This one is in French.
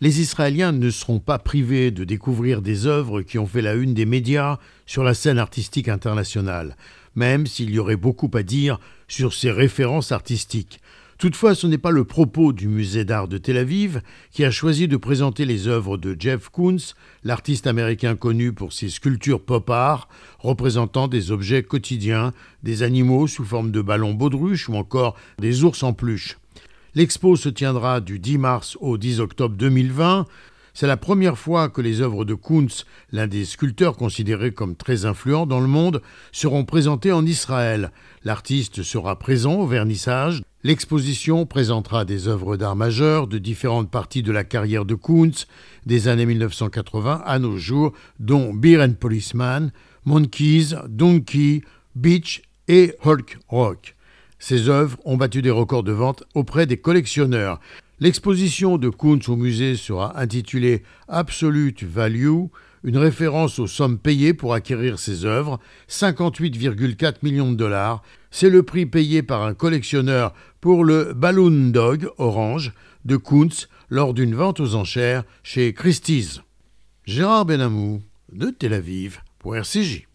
Les Israéliens ne seront pas privés de découvrir des œuvres qui ont fait la une des médias sur la scène artistique internationale, même s'il y aurait beaucoup à dire sur ces références artistiques. Toutefois, ce n'est pas le propos du musée d'art de Tel Aviv qui a choisi de présenter les œuvres de Jeff Koons, l'artiste américain connu pour ses sculptures pop art représentant des objets quotidiens, des animaux sous forme de ballons baudruches ou encore des ours en peluche. L'expo se tiendra du 10 mars au 10 octobre 2020. C'est la première fois que les œuvres de Kuntz, l'un des sculpteurs considérés comme très influents dans le monde, seront présentées en Israël. L'artiste sera présent au vernissage. L'exposition présentera des œuvres d'art majeures de différentes parties de la carrière de Kuntz, des années 1980 à nos jours, dont Beer and Policeman, Monkeys, Donkey, Beach et Hulk Rock. Ces œuvres ont battu des records de vente auprès des collectionneurs. L'exposition de Kuntz au musée sera intitulée Absolute Value, une référence aux sommes payées pour acquérir ces œuvres, 58,4 millions de dollars. C'est le prix payé par un collectionneur pour le Balloon Dog orange de Kuntz lors d'une vente aux enchères chez Christie's. Gérard Benamou de Tel Aviv pour RCJ.